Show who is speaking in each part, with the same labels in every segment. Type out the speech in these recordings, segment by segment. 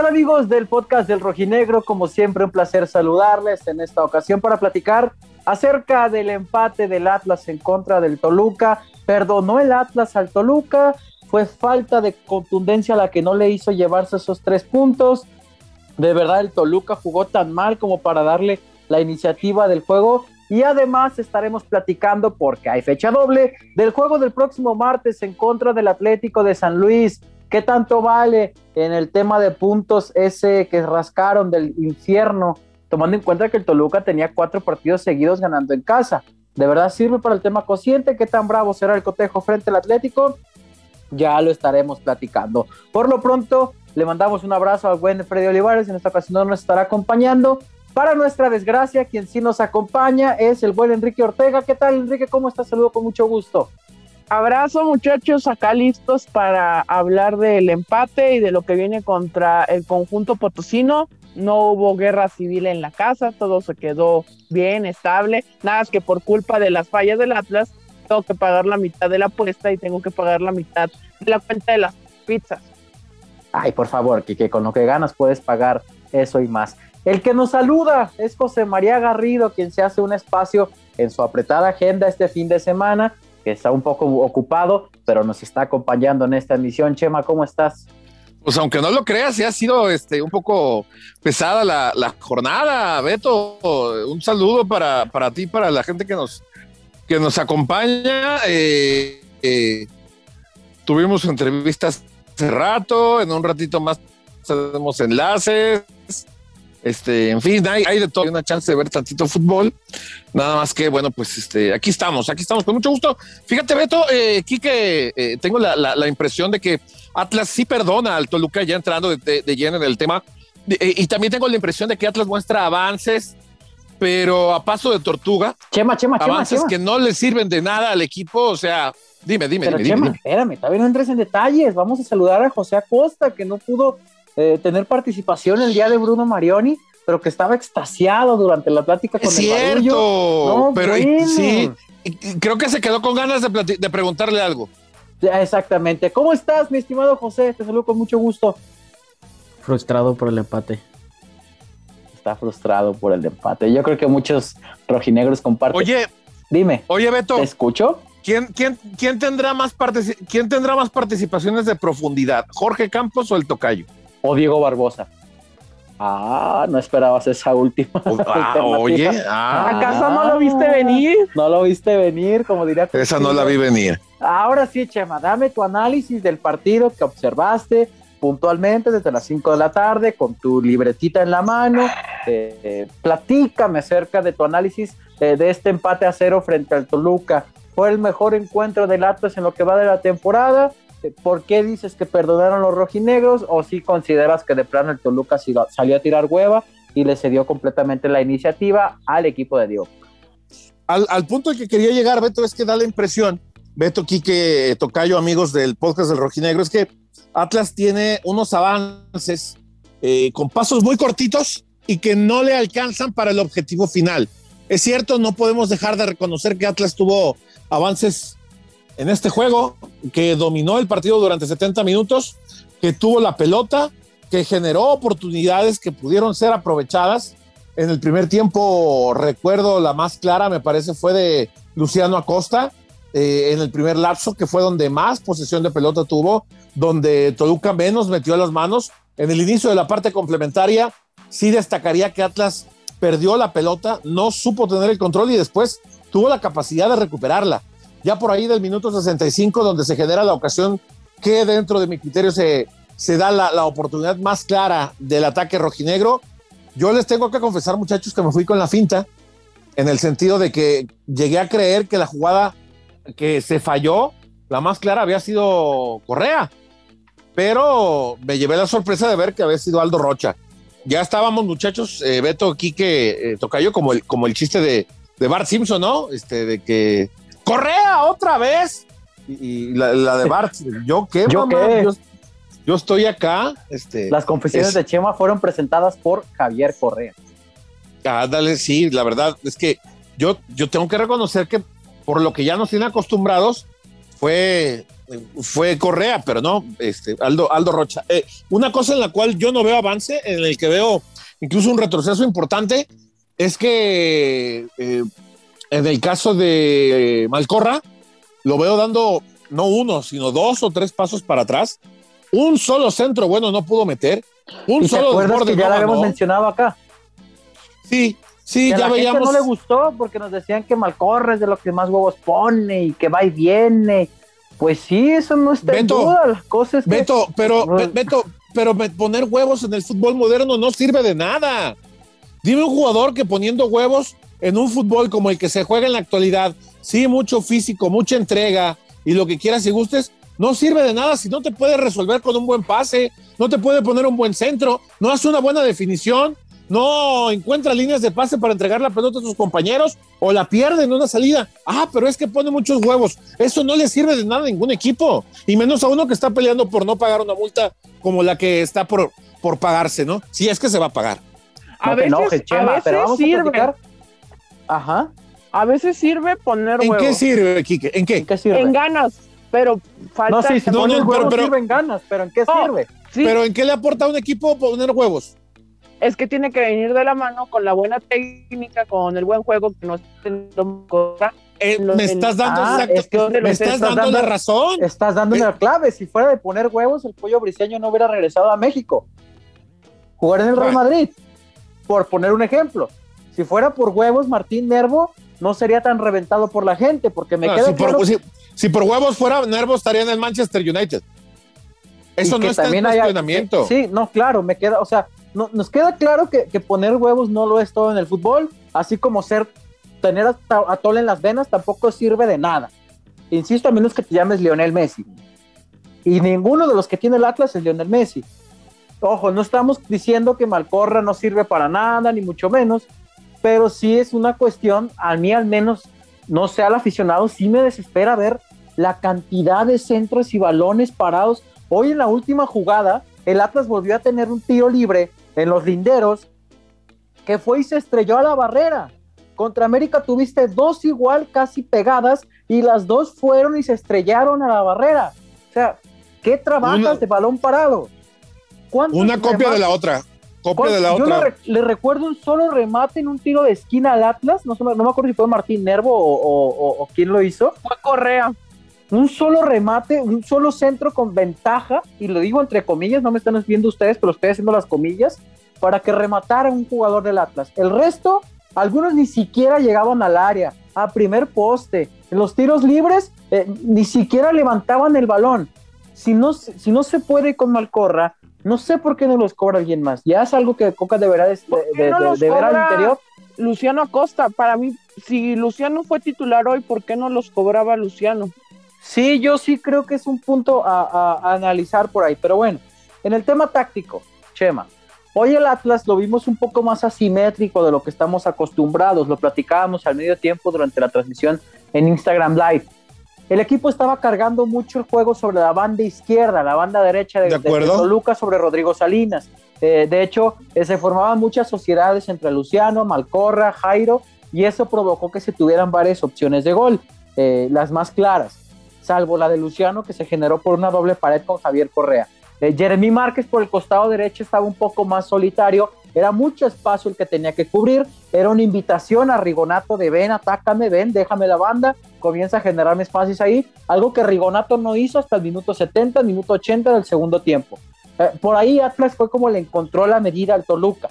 Speaker 1: tal amigos del podcast del Rojinegro? Como siempre, un placer saludarles en esta ocasión para platicar acerca del empate del Atlas en contra del Toluca. Perdonó el Atlas al Toluca, fue falta de contundencia la que no le hizo llevarse esos tres puntos. De verdad, el Toluca jugó tan mal como para darle la iniciativa del juego. Y además estaremos platicando, porque hay fecha doble, del juego del próximo martes en contra del Atlético de San Luis. ¿Qué tanto vale en el tema de puntos ese que rascaron del infierno, tomando en cuenta que el Toluca tenía cuatro partidos seguidos ganando en casa? ¿De verdad sirve para el tema cociente? ¿Qué tan bravo será el cotejo frente al Atlético? Ya lo estaremos platicando. Por lo pronto, le mandamos un abrazo al buen Freddy Olivares, en esta ocasión no nos estará acompañando. Para nuestra desgracia, quien sí nos acompaña es el buen Enrique Ortega. ¿Qué tal, Enrique? ¿Cómo estás? Saludo con mucho gusto.
Speaker 2: Abrazo, muchachos, acá listos para hablar del empate y de lo que viene contra el conjunto potosino. No hubo guerra civil en la casa, todo se quedó bien, estable. Nada es que por culpa de las fallas del Atlas, tengo que pagar la mitad de la apuesta y tengo que pagar la mitad de la cuenta de las pizzas.
Speaker 1: Ay, por favor, que con lo que ganas puedes pagar eso y más. El que nos saluda es José María Garrido, quien se hace un espacio en su apretada agenda este fin de semana, que está un poco ocupado, pero nos está acompañando en esta emisión. Chema, ¿cómo estás?
Speaker 3: Pues aunque no lo creas, ya ha sido este, un poco pesada la, jornada, Beto. Un saludo para, para ti, para la gente que nos, que nos acompaña. Eh, eh, tuvimos entrevistas hace rato, en un ratito más tenemos enlaces. Este, en fin, hay, de todo, hay una chance de ver tantito fútbol. Nada más que, bueno, pues este, aquí estamos, aquí estamos con mucho gusto. Fíjate, Beto, eh, que eh, tengo la, impresión de que Atlas sí perdona al Toluca ya entrando de, lleno en el tema. Eh, y también tengo la impresión de que Atlas muestra avances, pero a paso de tortuga.
Speaker 1: Chema, chema,
Speaker 3: avances que no le sirven de nada al equipo. O sea, dime, dime,
Speaker 1: pero
Speaker 3: dime,
Speaker 1: Chema, espérame, todavía no entres en detalles. Vamos a saludar a José Acosta, que no pudo eh, tener participación el día de Bruno Marioni, pero que estaba extasiado durante la plática con
Speaker 3: es cierto, pero sí, creo que se quedó con ganas de, preguntarle algo.
Speaker 1: exactamente. ¿Cómo estás, mi estimado José? Te saludo con mucho gusto.
Speaker 4: Frustrado por el empate.
Speaker 1: Está frustrado por el empate. Yo creo que muchos rojinegros comparten.
Speaker 3: Oye,
Speaker 1: dime.
Speaker 3: Oye, Beto.
Speaker 1: ¿Te escucho?
Speaker 3: ¿Quién, quién, quién, tendrá más ¿Quién tendrá más participaciones de profundidad? ¿Jorge Campos o el Tocayo?
Speaker 1: O Diego Barbosa. Ah, no esperabas esa última.
Speaker 3: Ah, oye,
Speaker 2: ah. ¿acaso no lo viste venir?
Speaker 1: No lo viste venir, como diría.
Speaker 3: Esa no la vi venir.
Speaker 1: Ahora sí, Chema, dame tu análisis del partido que observaste puntualmente desde las 5 de la tarde con tu libretita en la mano. Eh, platícame acerca de tu análisis eh, de este empate a cero frente al Toluca. ¿Fue el mejor encuentro del Atlas en lo que va de la temporada? ¿Por qué dices que perdonaron los rojinegros o si consideras que de plano el Toluca salió a tirar hueva y le cedió completamente la iniciativa al equipo de Dios?
Speaker 3: Al, punto al que quería llegar, Beto, es que da la impresión, Beto, Quique, Tocayo, amigos del podcast del Rojinegro, es que Atlas tiene unos avances eh, con pasos muy cortitos y que no le alcanzan para el objetivo final. Es cierto, no podemos dejar de reconocer que Atlas tuvo avances en este juego, que dominó el partido durante 70 minutos, que tuvo la pelota, que generó oportunidades que pudieron ser aprovechadas. En el primer tiempo, recuerdo la más clara, me parece, fue de Luciano Acosta, eh, en el primer lapso, que fue donde más posesión de pelota tuvo, donde Toluca menos metió las manos. En el inicio de la parte complementaria, sí destacaría que Atlas perdió la pelota, no supo tener el control y después tuvo la capacidad de recuperarla ya por ahí del minuto 65, donde se genera la ocasión que dentro de mi criterio se, se da la, oportunidad más clara del ataque rojinegro. Yo les tengo que confesar, muchachos, que me fui con la finta, en el sentido de que llegué a creer que la jugada que se falló, la más clara había sido Correa, pero me llevé la sorpresa de ver que había sido Aldo Rocha. Ya estábamos, muchachos, eh, Beto, Quique, eh, Tocayo, como el, como el chiste de, de Bart Simpson, ¿no? Este, de que Correa otra vez. Y, la, de Bart, ¿yo qué,
Speaker 1: ¿Yo
Speaker 3: Yo, estoy acá. Este,
Speaker 1: Las confesiones de Chema fueron presentadas por Javier Correa.
Speaker 3: Ah, dale, sí, la verdad es que yo, yo tengo que reconocer que por lo que ya nos tienen acostumbrados, fue, fue Correa, pero no, este, Aldo, Aldo Rocha. Eh, una cosa en la cual yo no veo avance, en el que veo incluso un retroceso importante, es que eh, en el caso de Malcorra, lo veo dando no uno, sino dos o tres pasos para atrás. Un solo centro bueno no pudo meter. Un
Speaker 1: ¿Y te
Speaker 3: solo
Speaker 1: que ya
Speaker 3: no
Speaker 1: lo habíamos
Speaker 3: ganó.
Speaker 1: mencionado acá?
Speaker 3: Sí, sí,
Speaker 1: Que a
Speaker 3: ya
Speaker 1: la gente
Speaker 3: veíamos.
Speaker 1: no le gustó porque nos decían que Malcorra es de lo que más huevos pone y que va y viene. Pues sí, eso no está en
Speaker 3: Beto,
Speaker 1: duda. La cosa es que
Speaker 3: Beto, pero, Beto, pero poner huevos en el fútbol moderno no sirve de nada. Dime un jugador que poniendo huevos en un fútbol como el que se juega en la actualidad, sí, mucho físico, mucha entrega y lo que quieras y gustes, no sirve de nada si no te puede resolver con un buen pase, no te puede poner un buen centro, no hace una buena definición, no encuentra líneas de pase para entregar la pelota a sus compañeros o la pierde en una salida. Ah, pero es que pone muchos huevos. Eso no le sirve de nada a ningún equipo, y menos a uno que está peleando por no pagar una multa como la que está por, por pagarse, ¿no? Si es que se va a pagar.
Speaker 2: A
Speaker 1: te
Speaker 2: veces,
Speaker 1: enojes,
Speaker 2: a
Speaker 1: Chema,
Speaker 2: veces
Speaker 1: pero vamos
Speaker 2: sirve.
Speaker 1: a. Ajá.
Speaker 2: A veces sirve poner
Speaker 3: ¿En
Speaker 2: huevos.
Speaker 3: qué sirve, Quique? ¿En qué?
Speaker 1: ¿En qué sirve?
Speaker 2: En ganas, pero falta.
Speaker 1: no, sí, si
Speaker 3: No, no, pero-
Speaker 1: huevos
Speaker 3: pero-
Speaker 1: sirven ganas, pero ¿en qué
Speaker 2: No.
Speaker 1: sirve?
Speaker 2: Sí,
Speaker 3: ¿Pero en qué le aporta a un equipo poner huevos?
Speaker 2: es que tiene que venir de la mano con la buena técnica, con el buen juego que nos
Speaker 3: Eh,
Speaker 2: Lo-
Speaker 3: me
Speaker 2: en-
Speaker 3: estás dando,
Speaker 1: Ah,
Speaker 3: exacto-
Speaker 1: es que
Speaker 3: me estás
Speaker 1: estás
Speaker 3: dando, la
Speaker 1: dando-
Speaker 3: razón.
Speaker 1: Estás dándome la clave. Si fuera de poner huevos, el pollo briseño no hubiera regresado a México. Jugar en el Real. Madrid, por poner un ejemplo. Si fuera por huevos, Martín Nervo no sería tan reventado por la gente, porque me
Speaker 3: No,
Speaker 1: queda
Speaker 3: si,
Speaker 1: claro
Speaker 3: por, si- si por huevos fuera, Nervo estaría en el Manchester United. Eso no está en cuestionamiento.
Speaker 1: Sí, no, claro, me queda, o sea, no- nos queda claro que, que poner huevos no lo es todo en el fútbol, así como ser, tener atole en las venas tampoco sirve de nada. Insisto, a menos que te llames Lionel Messi. Y ninguno de los que tiene el Atlas es Lionel Messi. Ojo, no estamos diciendo que Malcorra no sirve para nada, ni mucho menos, pero sí es una cuestión, a mí al menos, no sé, al aficionado, sí me desespera ver la cantidad de centros y balones parados. Hoy en la última jugada, el Atlas volvió a tener un tiro libre en los linderos que fue y se estrelló a la barrera. Contra América tuviste dos igual casi pegadas y las dos fueron y se estrellaron a la barrera. O sea, ¿qué trabajas
Speaker 3: Una-
Speaker 1: de balón parado? ¿Cuántos
Speaker 3: Una copia de la otra. Copia de la
Speaker 1: yo
Speaker 3: otra.
Speaker 1: Le, re- le recuerdo un solo remate en un tiro de esquina al Atlas, no, me acuerdo si fue Martín Nervo o, o- o- o quién lo hizo.
Speaker 2: fue Correa.
Speaker 1: Un solo remate, un solo centro con ventaja, y lo digo entre comillas, no me están viendo ustedes, pero estoy haciendo las comillas, para que rematara un jugador del Atlas. El resto, algunos ni siquiera llegaban al área, a primer poste. En los tiros libres, eh, ni siquiera levantaban el balón. Si no, si no se puede con Malcorra, no sé por qué no los cobra alguien más. Ya es algo que Coca deberá de,
Speaker 2: ¿Por qué
Speaker 1: de-
Speaker 2: no
Speaker 1: de- de ver al interior.
Speaker 2: Luciano Acosta, para mí, si Luciano fue titular hoy, ¿por qué no los cobraba Luciano?
Speaker 1: Sí, yo sí creo que es un punto a, a- a analizar por ahí. Pero bueno, en el tema táctico, Chema, hoy el Atlas lo vimos un poco más asimétrico de lo que estamos acostumbrados. Lo platicábamos al medio tiempo durante la transmisión en Instagram Live. El equipo estaba cargando mucho el juego sobre la banda izquierda, la banda derecha de,
Speaker 3: De.
Speaker 1: Toluca sobre Rodrigo Salinas. Eh, de hecho, eh, se formaban muchas sociedades entre Luciano, Malcorra, Jairo, y eso provocó que se tuvieran varias opciones de gol, eh, las más claras, salvo la de Luciano que se generó por una doble pared con Javier Correa. Jeremy Márquez por el costado derecho estaba un poco más solitario, era mucho espacio el que tenía que cubrir, era una invitación a Rigonato de ven, atácame, ven, déjame la banda, comienza a generarme espacios ahí, algo que Rigonato no hizo hasta el minuto 70, minuto 80 del segundo tiempo. Eh, por ahí Atlas fue como le encontró la medida al Toluca.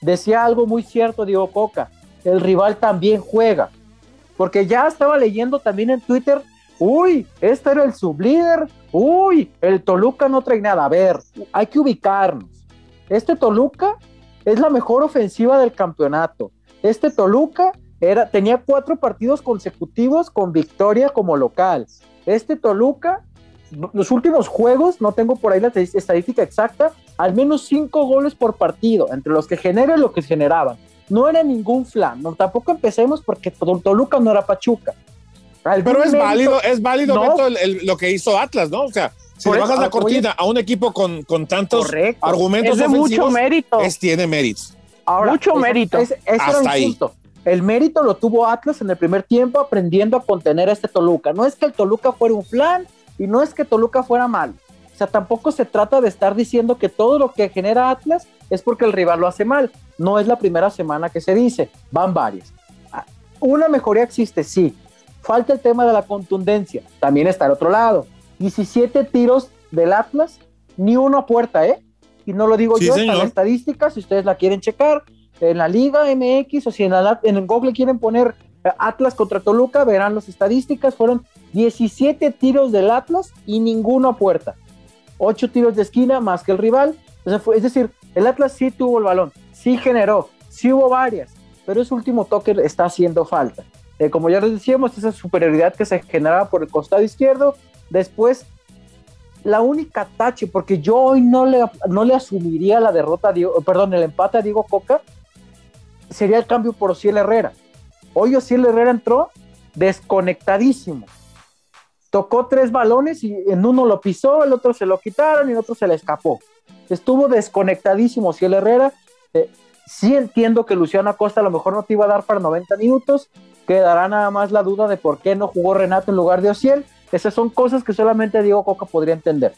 Speaker 1: Decía algo muy cierto Diego Coca, el rival también juega, porque ya estaba leyendo también en Twitter, uy, este era el sublíder, uy, el Toluca no trae nada, a ver, hay que ubicarnos. Este Toluca es la mejor ofensiva del campeonato. Este Toluca era, tenía cuatro partidos consecutivos con victoria como local. Este Toluca, los últimos juegos, no tengo por ahí la estadística exacta, al menos cinco goles por partido, entre los que genera y lo que generaban. No era ningún flan, no, tampoco empecemos porque Toluca no era Pachuca. Algún
Speaker 3: Pero es
Speaker 1: mérito-
Speaker 3: válido, es válido
Speaker 1: No.
Speaker 3: Beto, el- el- lo que hizo Atlas, ¿no? O sea, si le
Speaker 1: eso,
Speaker 3: bajas la cortina a un equipo con, con tantos
Speaker 1: Correcto.
Speaker 3: argumentos
Speaker 2: Es de mucho mérito.
Speaker 3: es, tiene méritos.
Speaker 1: Ahora,
Speaker 2: Mucho
Speaker 1: ese-
Speaker 2: mérito.
Speaker 1: era
Speaker 3: Hasta ahí.
Speaker 1: punto. El mérito lo tuvo Atlas en el primer tiempo aprendiendo a contener a este Toluca. No es que el Toluca fuera un plan y no es que Toluca fuera mal. O sea, tampoco se trata de estar diciendo que todo lo que genera Atlas es porque el rival lo hace mal. No es la primera semana que se dice, van varias. Ah, una mejoría existe, sí. Falta el tema de la contundencia. También está al otro lado. 17 tiros del Atlas, ni uno a puerta, ¿eh? Y no lo digo yo, está en la estadística, si ustedes la quieren checar, en la Liga MX o si en, el Google quieren poner eh, Atlas contra Toluca, verán las estadísticas, fueron 17 tiros del Atlas y ninguno a puerta. 8 tiros de esquina más que el rival. es decir, el Atlas sí tuvo el balón, sí generó, sí hubo varias, pero ese último toque está haciendo falta. Eh, como ya les decíamos, esa superioridad que se generaba por el costado izquierdo, después la única tache, porque yo hoy no le, no le asumiría la derrota, perdón, el empate a Diego Coca, sería el cambio por Ociel Herrera. Hoy Ociel Herrera entró desconectadísimo. Tocó tres balones y en uno lo pisó, el otro se lo quitaron y el otro se le escapó. Estuvo desconectadísimo Ociel Herrera. Eh, sí entiendo que Luciano Acosta a lo mejor no te iba a dar para 90 minutos. Quedará nada más la duda de por qué no jugó Renato en lugar de Ociel. Esas son cosas que solamente Diego Coca podría entender.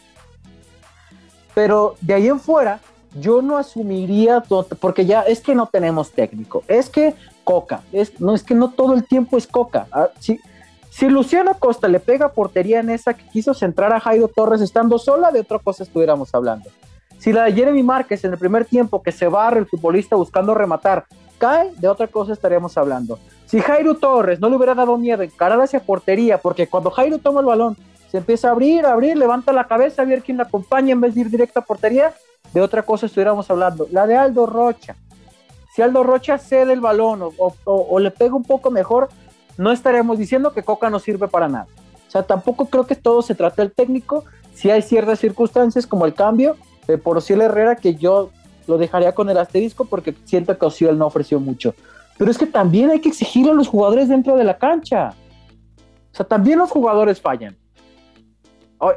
Speaker 1: Pero de ahí en fuera, yo no asumiría, porque ya es que no tenemos técnico, es que Coca, es, no es que no todo el tiempo es Coca. Ah, si, si Luciano Costa le pega portería en esa que quiso centrar a Jairo Torres estando sola, de otra cosa estuviéramos hablando. Si la de Jeremy Márquez en el primer tiempo que se barre el futbolista buscando rematar, cae, de otra cosa estaríamos hablando. Si Jairo Torres no le hubiera dado miedo encarar hacia portería, porque cuando Jairo toma el balón, se empieza a abrir, a abrir, levanta la cabeza a ver quién la acompaña en vez de ir directo a portería, de otra cosa estuviéramos hablando. La de Aldo Rocha. Si Aldo Rocha cede el balón o, le pega un poco mejor, no estaremos diciendo que Coca no sirve para nada. O sea, tampoco creo que todo se trate del técnico. Si hay ciertas circunstancias como el cambio de por Ociel Herrera, que yo lo dejaría con el asterisco porque siento que Ociel no ofreció mucho. Pero es que también hay que exigir a los jugadores dentro de la cancha. O sea, también los jugadores fallan.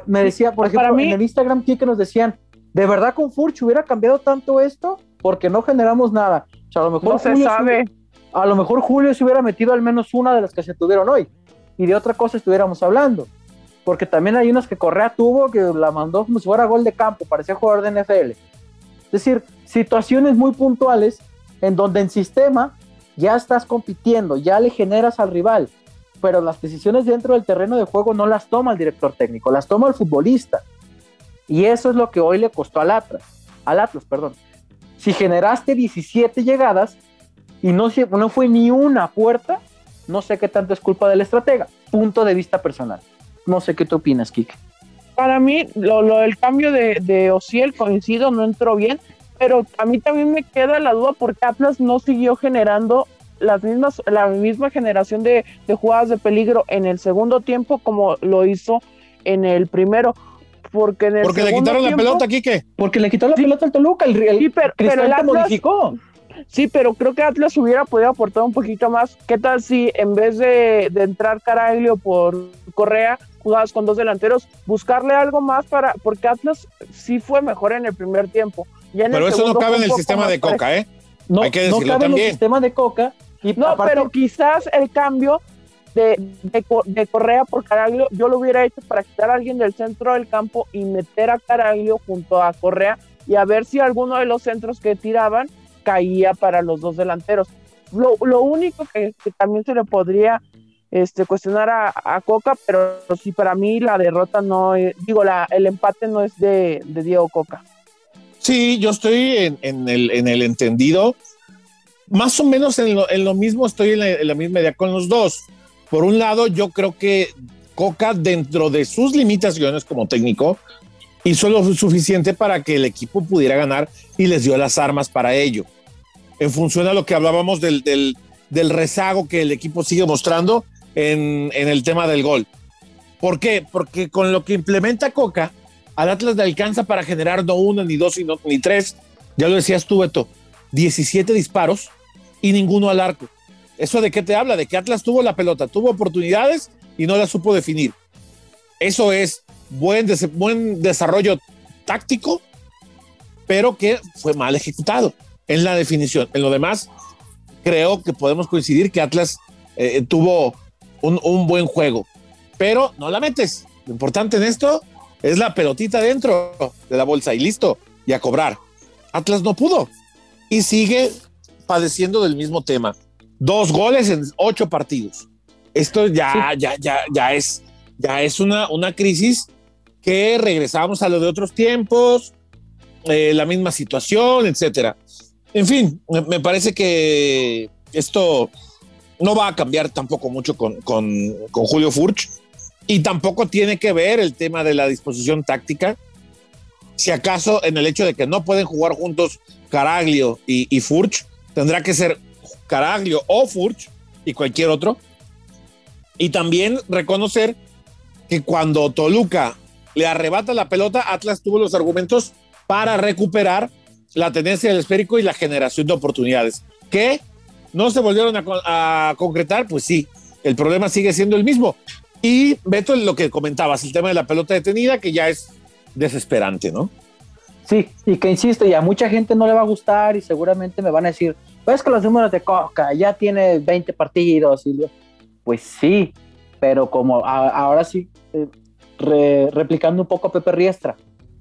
Speaker 1: Me decía, por ejemplo, en el Instagram que nos decían, ¿De verdad con Furch hubiera cambiado tanto esto? Porque no generamos nada. O sea, a lo mejor
Speaker 2: no se sabe.
Speaker 1: a lo mejor Julio se hubiera metido al menos una de las que se tuvieron hoy. Y de otra cosa estuviéramos hablando. Porque también hay unas que Correa tuvo que la mandó como si fuera gol de campo, parecía jugador de NFL. Es decir, situaciones muy puntuales en donde en sistema ya estás compitiendo, ya le generas al rival, pero las decisiones dentro del terreno de juego no las toma el director técnico, las toma el futbolista. Y eso es lo que hoy le costó al Atlas, Atlas, perdón. Si generaste 17 llegadas y no, fue ni una puerta, no sé qué tanto es culpa del estratega. Punto de vista personal. No sé qué tú opinas, Kike.
Speaker 2: Para mí, lo, lo del cambio de, de Ociel, coincido, no entró bien, pero a mí también me queda la duda porque Atlas no siguió generando las mismas, la misma generación de, de jugadas de peligro en el segundo tiempo como lo hizo en el primero porque
Speaker 3: le quitaron la pelota, Quique.
Speaker 1: Porque le quitó la pelota al Toluca, el, el
Speaker 2: sí, pero, el modificó. Sí, pero creo que Atlas hubiera podido aportar un poquito más. ¿Qué tal si en vez de, entrar Caraglio por Correa, jugabas con dos delanteros, buscarle algo más para. Porque Atlas sí fue mejor en el primer tiempo.
Speaker 3: pero eso no cabe en el sistema de Coca, ¿eh?
Speaker 1: No, Hay que decirlo no cabe en el sistema de Coca.
Speaker 2: Y no, pero quizás el cambio de, de, Correa por Caraglio, yo lo hubiera hecho para quitar a alguien del centro del campo y meter a Caraglio junto a Correa y a ver si alguno de los centros que tiraban caía para los dos delanteros. Lo, lo único que, también se le podría este, cuestionar a, Coca, pero sí para mí la derrota no, es, digo, la, el empate no es de, de Diego Coca.
Speaker 3: Sí, yo estoy en, en, el, en el entendido. Más o menos en lo, en lo mismo, estoy en la misma idea con los dos. Por un lado, yo creo que Coca, dentro de sus limitaciones como técnico, hizo lo suficiente para que el equipo pudiera ganar y les dio las armas para ello. En función a lo que hablábamos del, del, rezago que el equipo sigue mostrando en, en, el tema del gol. ¿Por qué? Porque con lo que implementa Coca, al Atlas le alcanza para generar no uno, ni dos, ni tres. Ya lo decías tú, Beto, 17 disparos y ninguno al arco. ¿Eso de qué te habla? De que Atlas tuvo la pelota, tuvo oportunidades y no la supo definir. Eso es buen, buen desarrollo táctico, pero que fue mal ejecutado en la definición. En lo demás, creo que podemos coincidir que Atlas eh, tuvo un, un, buen juego, pero no la metes. Lo importante en esto es la pelotita dentro de la bolsa y listo, y a cobrar. Atlas no pudo y sigue padeciendo del mismo tema. Dos goles en ocho partidos. Esto ya, ya, ya, ya es, ya es una, una crisis que regresamos a lo de otros tiempos, eh, la misma situación, etcétera. En fin, me parece que esto no va a cambiar tampoco mucho con, con, con, Julio Furch y tampoco tiene que ver el tema de la disposición táctica. Si acaso en el hecho de que no pueden jugar juntos Caraglio y, y Furch, tendrá que ser Caraglio o Furch y cualquier otro. Y también reconocer que cuando Toluca le arrebata la pelota, Atlas tuvo los argumentos para recuperar la tendencia del esférico y la generación de oportunidades. ¿Que no se volvieron a, concretar? Pues sí, el problema sigue siendo el mismo. Y Beto, lo que comentabas, el tema de la pelota detenida, que ya es desesperante, ¿no?
Speaker 1: Sí, y que insisto, y a mucha gente no le va a gustar y seguramente me van a decir, pues que los números de Coca ya tiene 20 partidos. Y pues sí, pero como ahora sí, eh, replicando un poco a Pepe Riestra.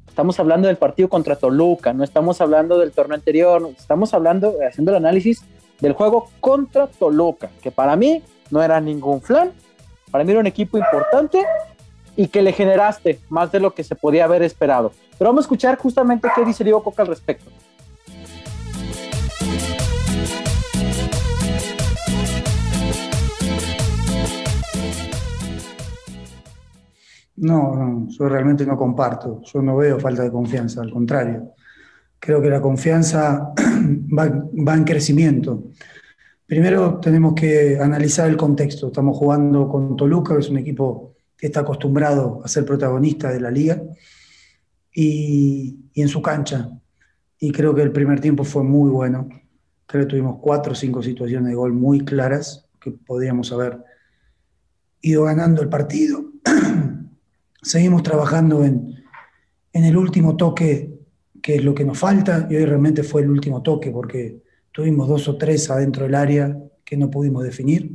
Speaker 1: Estamos hablando del partido contra Toluca, no estamos hablando del torneo anterior, estamos hablando, haciendo el análisis del juego contra Toluca, que para mí no era ningún flan, para mí era un equipo importante y que le generaste más de lo que se podía haber esperado. Pero vamos a escuchar justamente qué dice Diego Coca al respecto.
Speaker 5: No, no, yo realmente no comparto. Yo no veo falta de confianza, al contrario. Creo que la confianza va, en crecimiento. Primero tenemos que analizar el contexto. Estamos jugando con Toluca, que es un equipo que está acostumbrado a ser protagonista de la liga, y, y en su cancha. Y creo que el primer tiempo fue muy bueno. Creo que tuvimos cuatro o cinco situaciones de gol muy claras que podríamos haber ido ganando el partido Seguimos trabajando en, el último toque, que es lo que nos falta, y hoy realmente fue el último toque, porque tuvimos dos o tres adentro del área que no pudimos definir.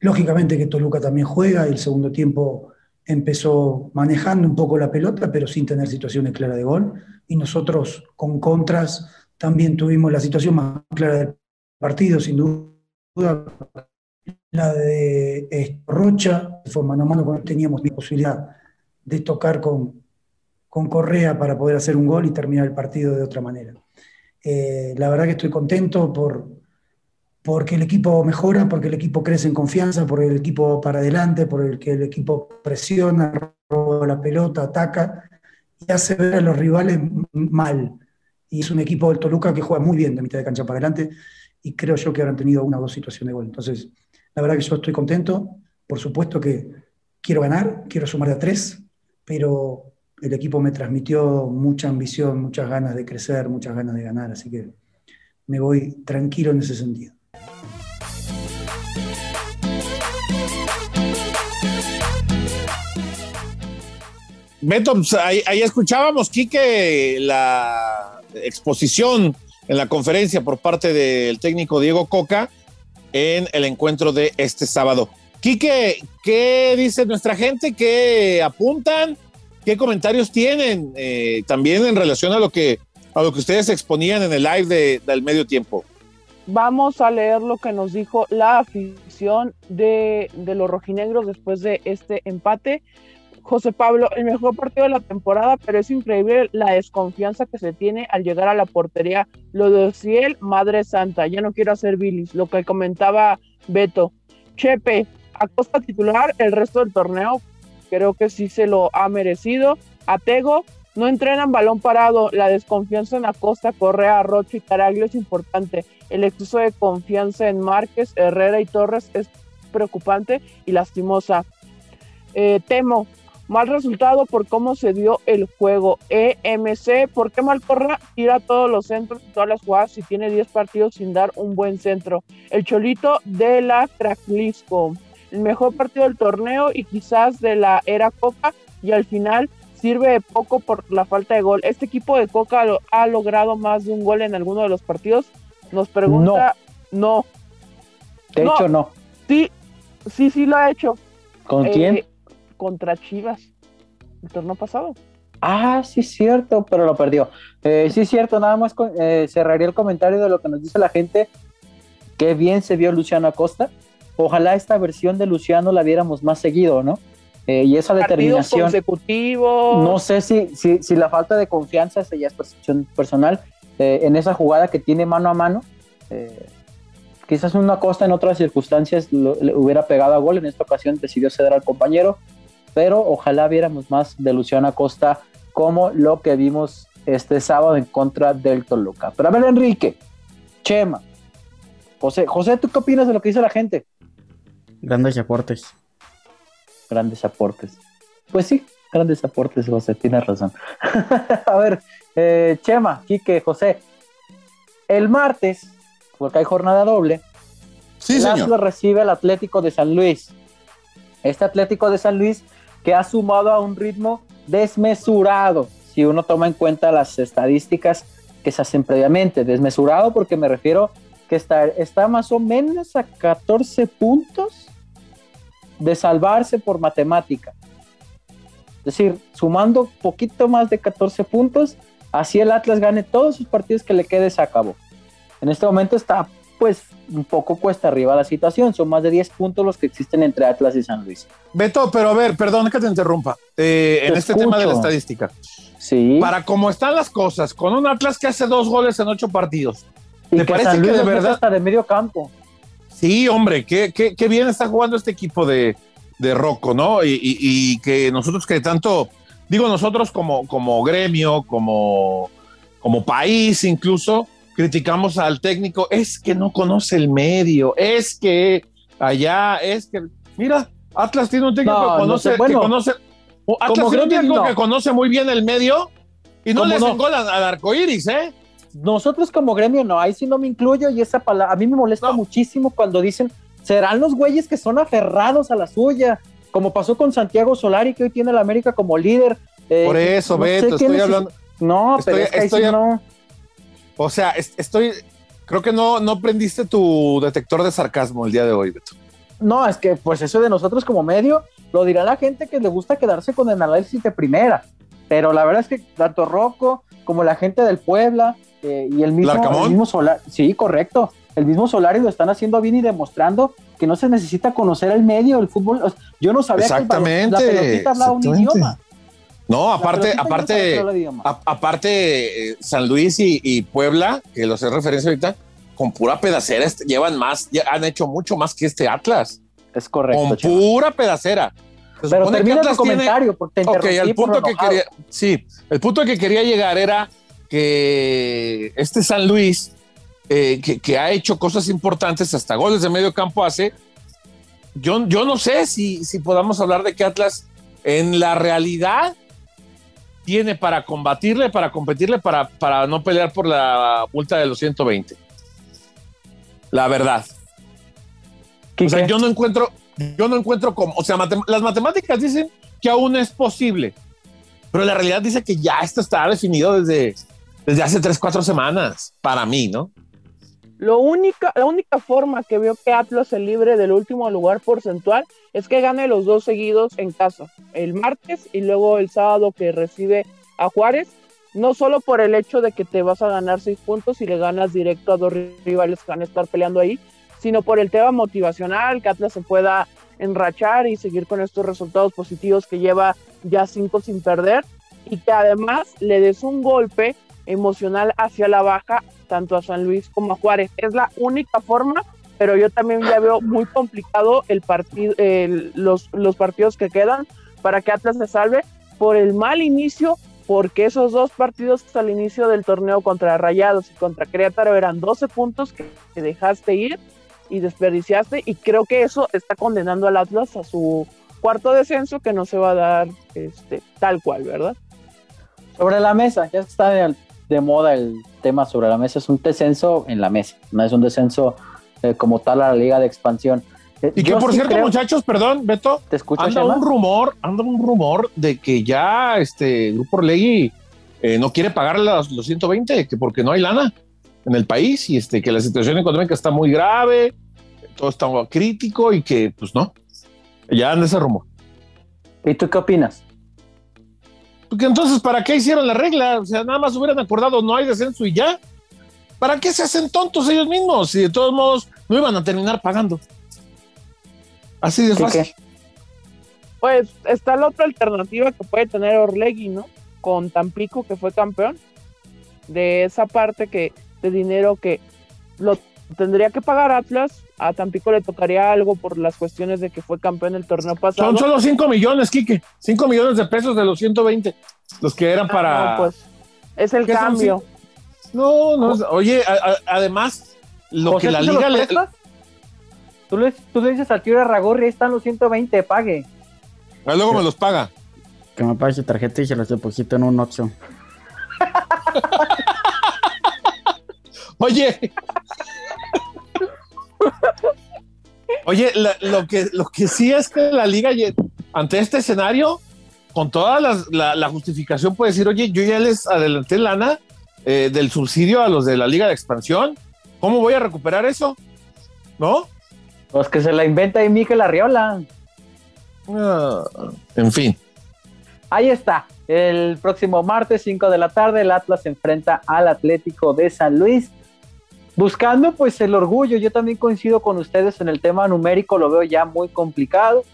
Speaker 5: Lógicamente que Toluca también juega, el segundo tiempo empezó manejando un poco la pelota, pero sin tener situaciones claras de gol, y nosotros con contras también tuvimos la situación más clara del partido, sin duda, la de Rocha, fue mano a mano cuando teníamos la posibilidad de tocar con, con Correa para poder hacer un gol y terminar el partido de otra manera. Eh, la verdad que estoy contento por, porque el equipo mejora, porque el equipo crece en confianza, porque el equipo para adelante, por el que el equipo presiona, roba la pelota, ataca y hace ver a los rivales mal. Y es un equipo del Toluca que juega muy bien de mitad de cancha para adelante y creo yo que habrán tenido una o dos situaciones de gol. Entonces, la verdad que yo estoy contento. Por supuesto que quiero ganar, quiero sumar a tres, pero el equipo me transmitió mucha ambición, muchas ganas de crecer, muchas ganas de ganar, así que me voy tranquilo en ese sentido.
Speaker 3: Beto, pues, ahí, ahí, escuchábamos, Quique, la exposición en la conferencia por parte del técnico Diego Coca en el encuentro de este sábado. Quique, ¿qué dice nuestra gente? ¿Qué apuntan? ¿Qué comentarios tienen eh, también en relación a lo que a lo que ustedes exponían en el live del medio tiempo?
Speaker 2: Vamos a leer lo que nos dijo la afición de, de los rojinegros después de este empate. José Pablo, el mejor partido de la temporada, pero es increíble la desconfianza que se tiene al llegar a la portería. Lo de Ciel, Madre Santa, ya no quiero hacer bilis, lo que comentaba Beto. Chepe, Acosta titular el resto del torneo, creo que sí se lo ha merecido. Atego, no entrenan balón parado, la desconfianza en Acosta, Correa, Rocha y Caraglio es importante. El exceso de confianza en Márquez, Herrera y Torres es preocupante y lastimosa. Eh, temo, mal resultado por cómo se dio el juego. EMC, ¿por qué Malcorra tira todos los centros y todas las jugadas si tiene 10 partidos sin dar un buen centro? El Cholito de la Craclisco el mejor partido del torneo y quizás de la era Coca y al final sirve de poco por la falta de gol. Este equipo de Coca ha logrado más de un gol en alguno de los partidos. Nos pregunta No.
Speaker 1: De
Speaker 2: No.
Speaker 1: hecho, no.
Speaker 2: Sí, sí, sí lo ha hecho.
Speaker 1: ¿Con
Speaker 2: Eh,
Speaker 1: quién?
Speaker 2: Contra Chivas. El torneo pasado.
Speaker 1: Ah, sí, cierto, pero lo perdió. Eh, sí, cierto, nada más con- eh, cerraría el comentario de lo que nos dice la gente. Qué bien se vio Luciano Acosta. Ojalá esta versión de Luciano la viéramos más seguido, ¿no? Eh, y esa determinación.
Speaker 2: consecutivos.
Speaker 1: No sé si, si, si la falta de confianza, esa ya es percepción personal, eh, en esa jugada que tiene mano a mano. eh, quizás una Costa en otras circunstancias lo- le hubiera pegado a gol, en esta ocasión decidió ceder al compañero, pero ojalá viéramos más de Luciano Acosta como lo que vimos este sábado en contra del Toluca. Pero a ver, Enrique, Chema, José, José, ¿tú qué opinas de lo que dice la gente?
Speaker 4: Grandes aportes.
Speaker 1: Grandes aportes. Pues sí, grandes aportes, José, tienes razón. a ver, eh, Chema, Quique, José, el martes, porque hay jornada doble,
Speaker 3: Sí,
Speaker 1: el. Atlas recibe al Atlético de San Luis. Este Atlético de San Luis que ha sumado a un ritmo desmesurado, si uno toma en cuenta las estadísticas que se hacen previamente. Desmesurado porque me refiero que está, está más o menos a 14 puntos de salvarse por matemática. Es decir, sumando poquito más de 14 puntos, así el Atlas gane todos sus partidos que le quede, se acabó. En este momento está pues un poco cuesta arriba la situación. Son más de 10 puntos los que existen entre Atlas y San Luis.
Speaker 3: Beto, pero a ver, perdón que te interrumpa. Eh, en
Speaker 1: Te
Speaker 3: este tema de la estadística.
Speaker 1: Sí.
Speaker 3: Para cómo están las cosas, con un Atlas que hace dos goles en ocho partidos.
Speaker 1: y
Speaker 3: ¿te
Speaker 1: que
Speaker 3: parece
Speaker 1: San Luis
Speaker 3: que de verdad-
Speaker 1: hasta de medio campo.
Speaker 3: Sí, hombre, qué, qué, qué bien está jugando este equipo de, de Rocco, ¿no? Y, y- y que nosotros que tanto, digo nosotros como, como gremio, como, como país incluso, criticamos al técnico, es que no conoce el medio, es que allá, es que, mira, Atlas tiene un técnico
Speaker 1: No,
Speaker 3: que
Speaker 1: no
Speaker 3: conoce,
Speaker 1: sé, bueno,
Speaker 3: que conoce, Atlas tiene un técnico
Speaker 1: no.
Speaker 3: que conoce muy bien el medio y no
Speaker 1: ¿Cómo
Speaker 3: le
Speaker 1: no?
Speaker 3: al al arco iris, ¿eh?
Speaker 1: Nosotros como gremio no, ahí sí no me incluyo y esa palabra, a mí me molesta
Speaker 3: No.
Speaker 1: muchísimo cuando dicen, serán los güeyes que son aferrados a la suya, como pasó con Santiago Solari, que hoy tiene la América como líder. Eh,
Speaker 3: Por eso,
Speaker 1: no sé
Speaker 3: Beto, estoy
Speaker 1: es-
Speaker 3: hablando.
Speaker 1: No,
Speaker 3: estoy-
Speaker 1: pero es que ahí sí
Speaker 3: a-
Speaker 1: no.
Speaker 3: O sea, es- estoy, creo que no, no prendiste tu detector de sarcasmo el día de hoy, Beto.
Speaker 1: No, es que pues eso de nosotros como medio lo dirá la gente que le gusta quedarse con el análisis de primera. Pero la verdad es que tanto Rocco como la gente del Puebla eh, y el mismo, el mismo Solari, sí, correcto. El mismo Solari lo están haciendo bien y demostrando que no se necesita conocer el medio, el fútbol. O sea, Yo no sabía que el la pelotita hablaba un idioma.
Speaker 3: No, aparte, aparte, a- aparte, eh, San Luis y, y Puebla, que los hace referencia ahorita, con pura pedacera llevan más, ya han hecho mucho más que este Atlas.
Speaker 1: Es correcto.
Speaker 3: con
Speaker 1: Chema.
Speaker 3: pura pedacera. Se
Speaker 1: Pero termina tu comentario porque te
Speaker 3: Ok,
Speaker 1: por
Speaker 3: punto que
Speaker 1: enojado.
Speaker 3: quería, sí, el punto que quería llegar era que este San Luis, eh, que, que ha hecho cosas importantes, hasta goles de medio campo hace, yo, yo no sé si, si podamos hablar de que Atlas en la realidad tiene para combatirle, para competirle, para, para no pelear por la multa de los 120. La verdad. O sea,
Speaker 1: Quique.
Speaker 3: yo no encuentro, yo no encuentro cómo, o sea, matem- las matemáticas dicen que aún es posible, pero la realidad dice que ya esto está definido desde, desde hace tres, cuatro semanas, para mí, ¿no?
Speaker 2: Lo única, la única forma que veo que Atlas se libre del último lugar porcentual es que gane los dos seguidos en casa, el martes y luego el sábado que recibe a Juárez, no solo por el hecho de que te vas a ganar seis puntos y le ganas directo a dos rivales que van a estar peleando ahí, sino por el tema motivacional, que Atlas se pueda enrachar y seguir con estos resultados positivos que lleva ya cinco sin perder y que además le des un golpe emocional hacia la baja tanto a San Luis como a Juárez. Es la única forma, pero yo también ya veo muy complicado el partido, los, los partidos que quedan para que Atlas se salve por el mal inicio, porque esos dos partidos al inicio del torneo contra Rayados y contra Querétaro eran 12 puntos que, que dejaste ir y desperdiciaste y creo que eso está condenando al Atlas a su cuarto descenso que no se va a dar este tal cual, ¿verdad?
Speaker 1: Sobre la mesa, ya está de, de moda el tema sobre la mesa, es un descenso en la mesa, no es un descenso eh, como tal a la liga de expansión. Eh,
Speaker 3: Y que por
Speaker 1: sí
Speaker 3: cierto,
Speaker 1: creo-
Speaker 3: muchachos, perdón, Beto,
Speaker 1: ¿te escucho,
Speaker 3: anda un rumor, anda un rumor de que ya este Grupo Orlegui eh, no quiere pagar los, los 120, que porque no hay lana. en el país y este, que la situación económica está muy grave, todo está crítico y que, pues no, ya anda ese rumor.
Speaker 1: ¿Y tú qué opinas?
Speaker 3: Porque entonces, ¿para qué hicieron la regla? O sea, nada más hubieran acordado, no hay descenso y ya. ¿Para qué se hacen tontos ellos mismos? Si de todos modos no iban a terminar pagando. Así de fácil.
Speaker 2: Pues está la otra alternativa que puede tener Orlegui, ¿no? Con Tampico, que fue campeón. De esa parte que de dinero que lo tendría que pagar Atlas. A Tampico le tocaría algo por las cuestiones de que fue campeón el torneo pasado.
Speaker 3: Son solo 5 millones, Quique. 5 millones de pesos de los 120. Los que eran
Speaker 2: Ah,
Speaker 3: para.
Speaker 2: no, pues es el
Speaker 3: ¿Qué son
Speaker 2: cambio.
Speaker 3: No, no. Oye, a- a- además, lo
Speaker 1: José,
Speaker 3: que la
Speaker 1: ¿tú se
Speaker 3: liga le.
Speaker 1: Tú le, tú le dices al tío Ragorri, ahí están los 120, pague.
Speaker 3: Ah, Luego me los paga.
Speaker 4: Que me pague su tarjeta y se los deposito en un Oxxo.
Speaker 3: Oye. Oye, la- lo, que, lo que sí es que la liga, ante este escenario, con toda las- la, la justificación, puede decir, oye, yo ya les adelanté lana eh, del subsidio a los de la liga de expansión. ¿Cómo voy a recuperar eso? ¿No?
Speaker 1: Los que se la inventa ahí Miquel Arriola.
Speaker 3: Ah, en fin.
Speaker 1: Ahí está. El próximo martes, 5 de la tarde, el Atlas enfrenta al Atlético de San Luis. Buscando pues el orgullo, yo también coincido con ustedes en el tema numérico, lo veo ya muy complicado.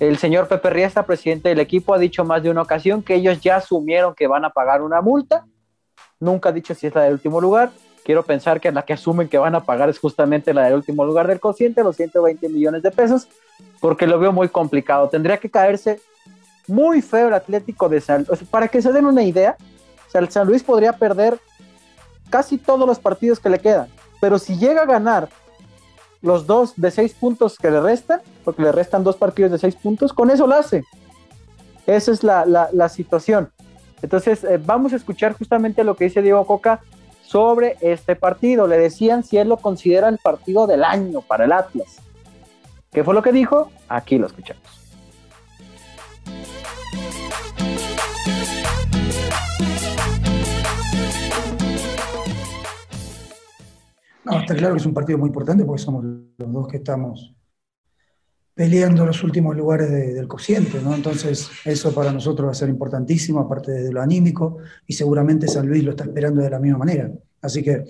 Speaker 1: El señor Pepe Riesta, presidente del equipo, ha dicho más de una ocasión que ellos ya asumieron que van a pagar una multa. Nunca ha dicho si es la del último lugar. Quiero pensar que la que asumen que van a pagar es justamente la del último lugar del cociente, los 120 millones de pesos, porque lo veo muy complicado. Tendría que caerse muy feo el Atlético de San Luis. para que se den una idea, o sea, el San Luis podría perder casi todos los partidos que le quedan, pero si llega a ganar los dos de seis puntos que le restan, porque le restan dos partidos de seis puntos, con eso lo hace. Esa es la, la- la situación. Entonces, eh, vamos a escuchar justamente lo que dice Diego Coca sobre este partido. Le decían si él lo considera el partido del año para el Atlas. ¿Qué fue lo que dijo? Aquí lo escuchamos.
Speaker 5: No, está claro que es un partido muy importante porque somos los dos que estamos peleando los últimos lugares de- del cociente, ¿no? Entonces, eso para nosotros va a ser importantísimo, aparte de lo anímico, y seguramente San Luis lo está esperando de la misma manera. Así que va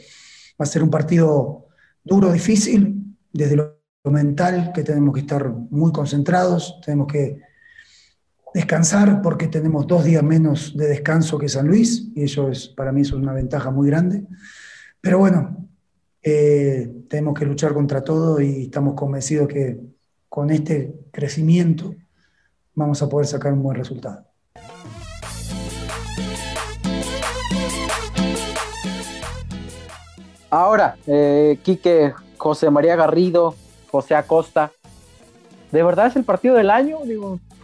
Speaker 5: a ser un partido duro, difícil, desde lo mental, que tenemos que estar muy concentrados, tenemos que descansar porque tenemos dos días menos de descanso que San Luis, y eso es, para mí es una ventaja muy grande. Pero bueno, eh, tenemos que luchar contra todo y estamos convencidos que con este crecimiento vamos a poder sacar un buen resultado.
Speaker 1: Ahora, eh, Quique, José María Garrido, José Acosta, ¿de verdad es el partido del año?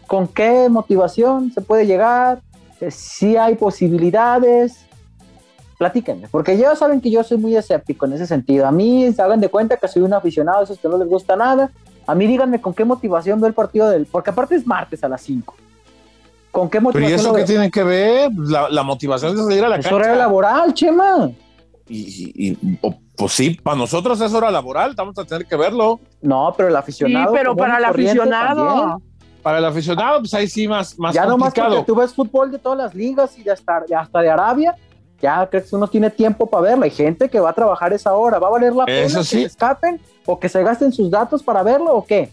Speaker 1: ¿con qué motivación se puede llegar? Eh, ¿Sí hay posibilidades? Platíquenme, porque ya saben que yo soy muy escéptico en ese sentido. A mí, se hagan de cuenta que soy un aficionado a esos que no les gusta nada. A mí díganme con qué motivación veo el partido del... Porque aparte es martes a las 5. ¿Con qué
Speaker 3: Pero ¿y
Speaker 1: motivación
Speaker 3: eso qué
Speaker 1: veo?
Speaker 3: tiene que ver? La, la motivación de salir a la
Speaker 1: Es
Speaker 3: cancha.
Speaker 1: laboral, Chema.
Speaker 3: Y, y- y- o- pues sí, para nosotros es hora laboral, vamos a tener que verlo.
Speaker 1: No, pero el
Speaker 2: Sí,
Speaker 1: aficionado.
Speaker 2: pero
Speaker 1: común
Speaker 2: para el aficionado.
Speaker 1: también.
Speaker 3: Para el aficionado, pues ahí sí más, más
Speaker 1: ya nomás
Speaker 3: complicado.
Speaker 1: porque tú ves fútbol de todas las ligas y de hasta, de hasta de Arabia, ya crees que uno tiene tiempo para verlo. Hay gente que va a trabajar esa hora. ¿Va a valer la pena
Speaker 3: Eso
Speaker 1: que se escapen o que se gasten sus datos para verlo o qué?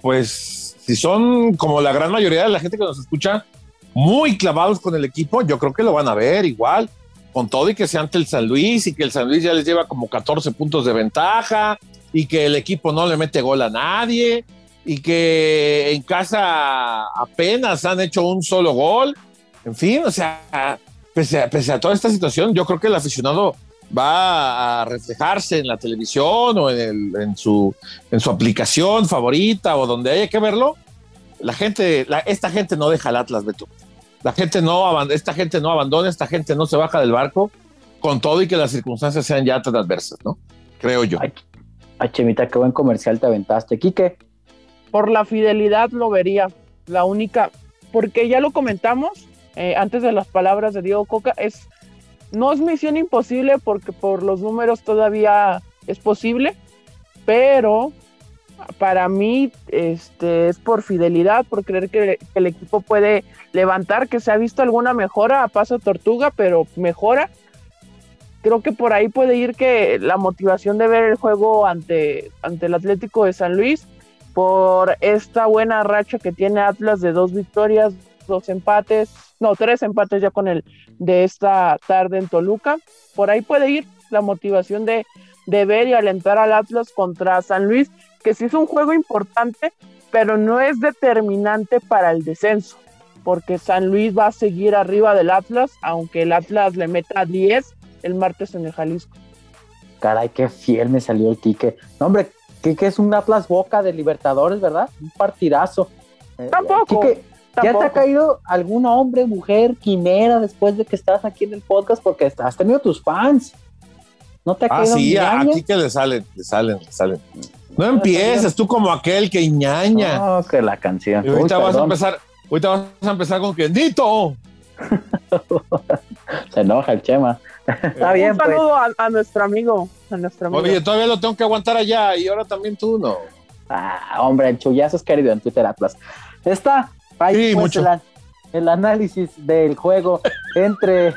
Speaker 3: Pues si son como la gran mayoría de la gente que nos escucha, muy clavados con el equipo, yo creo que lo van a ver igual, con todo y que sea ante el San Luis y que el San Luis ya les lleva como 14 puntos de ventaja y que el equipo no le mete gol a nadie y que en casa apenas han hecho un solo gol. En fin, o sea, pese a, pese a toda esta situación, yo creo que el aficionado va a reflejarse en la televisión o en, el- en su, en su aplicación favorita o donde haya que verlo. La gente, la- esta gente no deja el Atlas, Beto. La gente no, esta gente no abandona, esta gente no se baja del barco con todo y que las circunstancias sean ya tan adversas, ¿no? Creo yo.
Speaker 1: Ay, ay, Chemita, qué buen comercial te aventaste. Quique,
Speaker 2: por la fidelidad lo vería. La única, porque ya lo comentamos eh, antes de las palabras de Diego Coca, es no es misión imposible porque por los números todavía es posible, pero para mí este, es por fidelidad, por creer que, el equipo puede levantar, que se ha visto alguna mejora a paso tortuga, pero mejora. Creo que por ahí puede ir que la motivación de ver el juego ante, ante el Atlético de San Luis, por esta buena racha que tiene Atlas de dos victorias, dos empates, no, tres empates ya con el de esta tarde en Toluca. Por ahí puede ir la motivación de, de ver y alentar al Atlas contra San Luis, que sí es un juego importante, pero no es determinante para el descenso, porque San Luis va a seguir arriba del Atlas, aunque el Atlas le meta 10 el martes en el Jalisco.
Speaker 1: Caray, qué fiel me salió el Quique. No, hombre, Quique es un Atlas Boca de Libertadores, ¿verdad? Un partidazo.
Speaker 2: Eh, Tampoco.
Speaker 1: ¿Ya te ha caído algún hombre, mujer, quimera después de que estás aquí en el podcast? Porque has tenido tus fans.
Speaker 3: ¿No te ha ah, sí, aquí que le salen, le salen, le salen. No empieces tú como aquel que ñaña.
Speaker 1: No, que la canción.
Speaker 3: ahorita vas a empezar, ahorita vas a empezar con que Nito.
Speaker 1: Se enoja el Chema. Está bien. Un
Speaker 2: pues. saludo a, nuestro amigo, a nuestro amigo.
Speaker 3: Oye, todavía lo tengo que aguantar allá y ahora también tú no.
Speaker 1: Ah, hombre, el chullazo es querido en Twitter Atlas. Está ahí sí, mucho. el, análisis del juego entre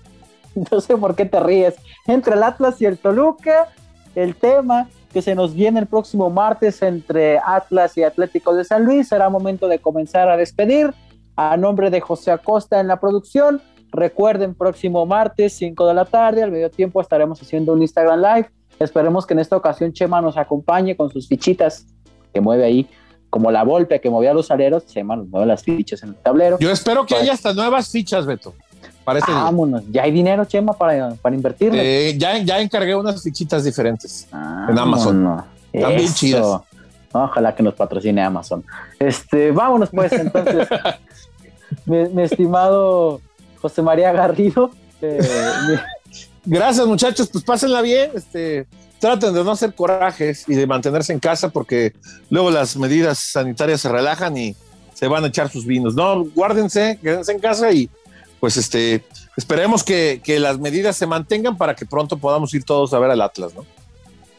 Speaker 1: no sé por qué te ríes, entre el Atlas y el Toluca, el tema que se nos viene el próximo martes entre Atlas y Atlético de San Luis. Será momento de comenzar a despedir. A nombre de José Acosta en la producción. Recuerden, próximo martes, 5 de la tarde, al medio tiempo estaremos haciendo un Instagram Live. Esperemos que en esta ocasión Chema nos acompañe con sus fichitas que mueve ahí, como la Volpe que movía los aleros. Chema nos mueve las fichas en el tablero.
Speaker 3: Yo espero que haya pues hasta nuevas fichas, Beto.
Speaker 1: Este Vámonos, ya hay dinero, Chema, para, para invertir.
Speaker 3: Eh, ya, ya encargué unas fichitas diferentes en Amazon. También chidas.
Speaker 1: Ojalá que nos patrocine Amazon. Este, vámonos pues entonces. mi, estimado José María Garrido. Eh,
Speaker 3: Gracias, muchachos. Pues pásenla bien. Este, traten de no hacer corajes y de mantenerse en casa porque luego las medidas sanitarias se relajan y se van a echar sus vinos. No, guárdense, quédense en casa y pues este, esperemos que, las medidas se mantengan para que pronto podamos ir todos a ver al Atlas, ¿no?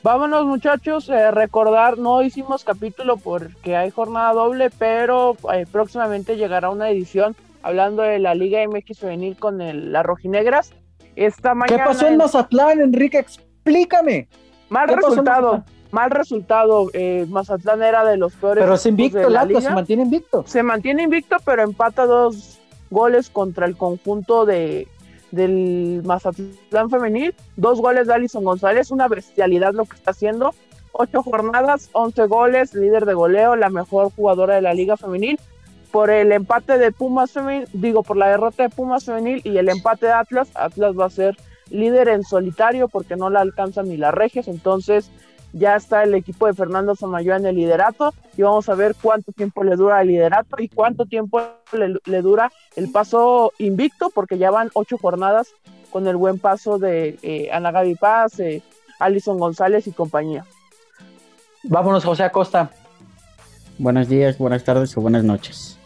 Speaker 2: Vámonos muchachos, eh, recordar, no hicimos capítulo porque hay jornada doble, pero eh, próximamente llegará una edición hablando de la Liga MX Juvenil con el, las rojinegras. Esta mañana
Speaker 1: ¿Qué pasó en Mazatlán, Enrique? Explícame.
Speaker 2: Mal resultado, mal resultado. Eh, Mazatlán era de los peores.
Speaker 1: Pero es invicto el Atlas, se mantiene invicto.
Speaker 2: Se mantiene invicto, pero empata dos, goles contra el conjunto de, del Mazatlán femenil, dos goles de Alison González, una bestialidad lo que está haciendo, ocho jornadas, once goles, líder de goleo, la mejor jugadora de la liga femenil, por el empate de Pumas femenil, digo, por la derrota de Pumas femenil y el empate de Atlas, Atlas va a ser líder en solitario porque no la alcanzan ni las regias, entonces ya está el equipo de Fernando Samayoa en el liderato y vamos a ver cuánto tiempo le dura el liderato y cuánto tiempo le, dura el paso invicto, porque ya van ocho jornadas con el buen paso de eh, Ana Gaby Paz, eh, Alison González y compañía.
Speaker 1: Vámonos, José Acosta.
Speaker 4: Buenos días, buenas tardes o buenas noches.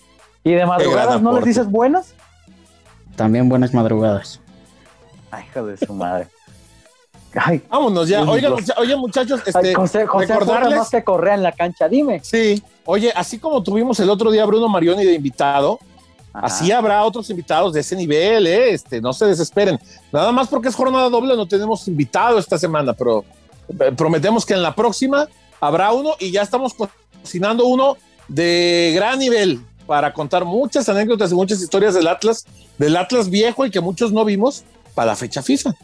Speaker 1: ¿Y de madrugadas no les dices buenas?
Speaker 4: También buenas madrugadas.
Speaker 1: Ay, hijo de su madre.
Speaker 3: Vámonos ya. Oigan, muchachos, este,
Speaker 1: José, recordarles que correa en la cancha, dime.
Speaker 3: Sí, oye, así como tuvimos el otro día Bruno Marioni de invitado, así habrá otros invitados de ese nivel, ¿eh? este, no se desesperen. Nada más porque es jornada doble, no tenemos invitado esta semana, pero eh, prometemos que en la próxima habrá uno y ya estamos cocinando uno de gran nivel para contar muchas anécdotas y muchas historias del Atlas, del Atlas viejo y que muchos no vimos para la fecha FIFA.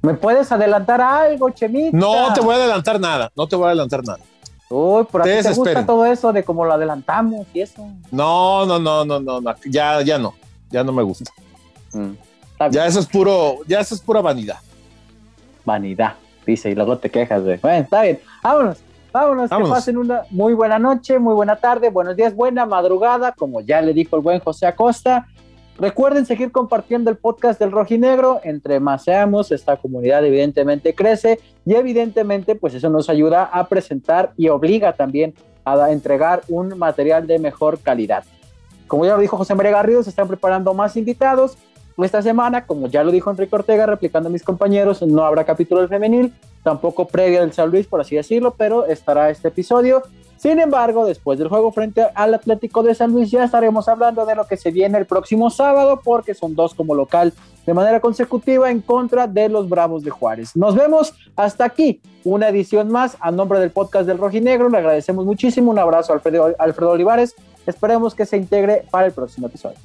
Speaker 1: ¿Me puedes adelantar algo, Chemita?
Speaker 3: No te voy a adelantar nada, no te voy a adelantar nada.
Speaker 1: Uy, por aquí te, gusta todo eso de cómo lo adelantamos y eso.
Speaker 3: No, no, no, no, no, ya, ya no, ya no me gusta. Mm, ya eso es puro, ya eso es pura vanidad.
Speaker 1: Vanidad, dice, y luego te quejas, de. Bueno, está bien, vámonos. Vámonos, vámonos, que pasen una muy buena noche, muy buena tarde, buenos días, buena madrugada, como ya le dijo el buen José Acosta. Recuerden seguir compartiendo el podcast del Rojinegro. Entre más seamos, esta comunidad evidentemente crece y evidentemente pues eso nos ayuda a presentar y obliga también a entregar un material de mejor calidad. Como ya lo dijo José María Garrido, se están preparando más invitados. Esta semana, como ya lo dijo Enrique Ortega, replicando a mis compañeros, no habrá capítulo del femenil, tampoco previa del San Luis, por así decirlo, pero estará este episodio. Sin embargo, después del juego frente al Atlético de San Luis, ya estaremos hablando de lo que se viene el próximo sábado, porque son dos como local de manera consecutiva en contra de los Bravos de Juárez. Nos vemos hasta aquí, una edición más a nombre del podcast del Rojinegro. Le agradecemos muchísimo. Un abrazo a Alfredo, Alfredo Olivares. Esperemos que se integre para el próximo episodio.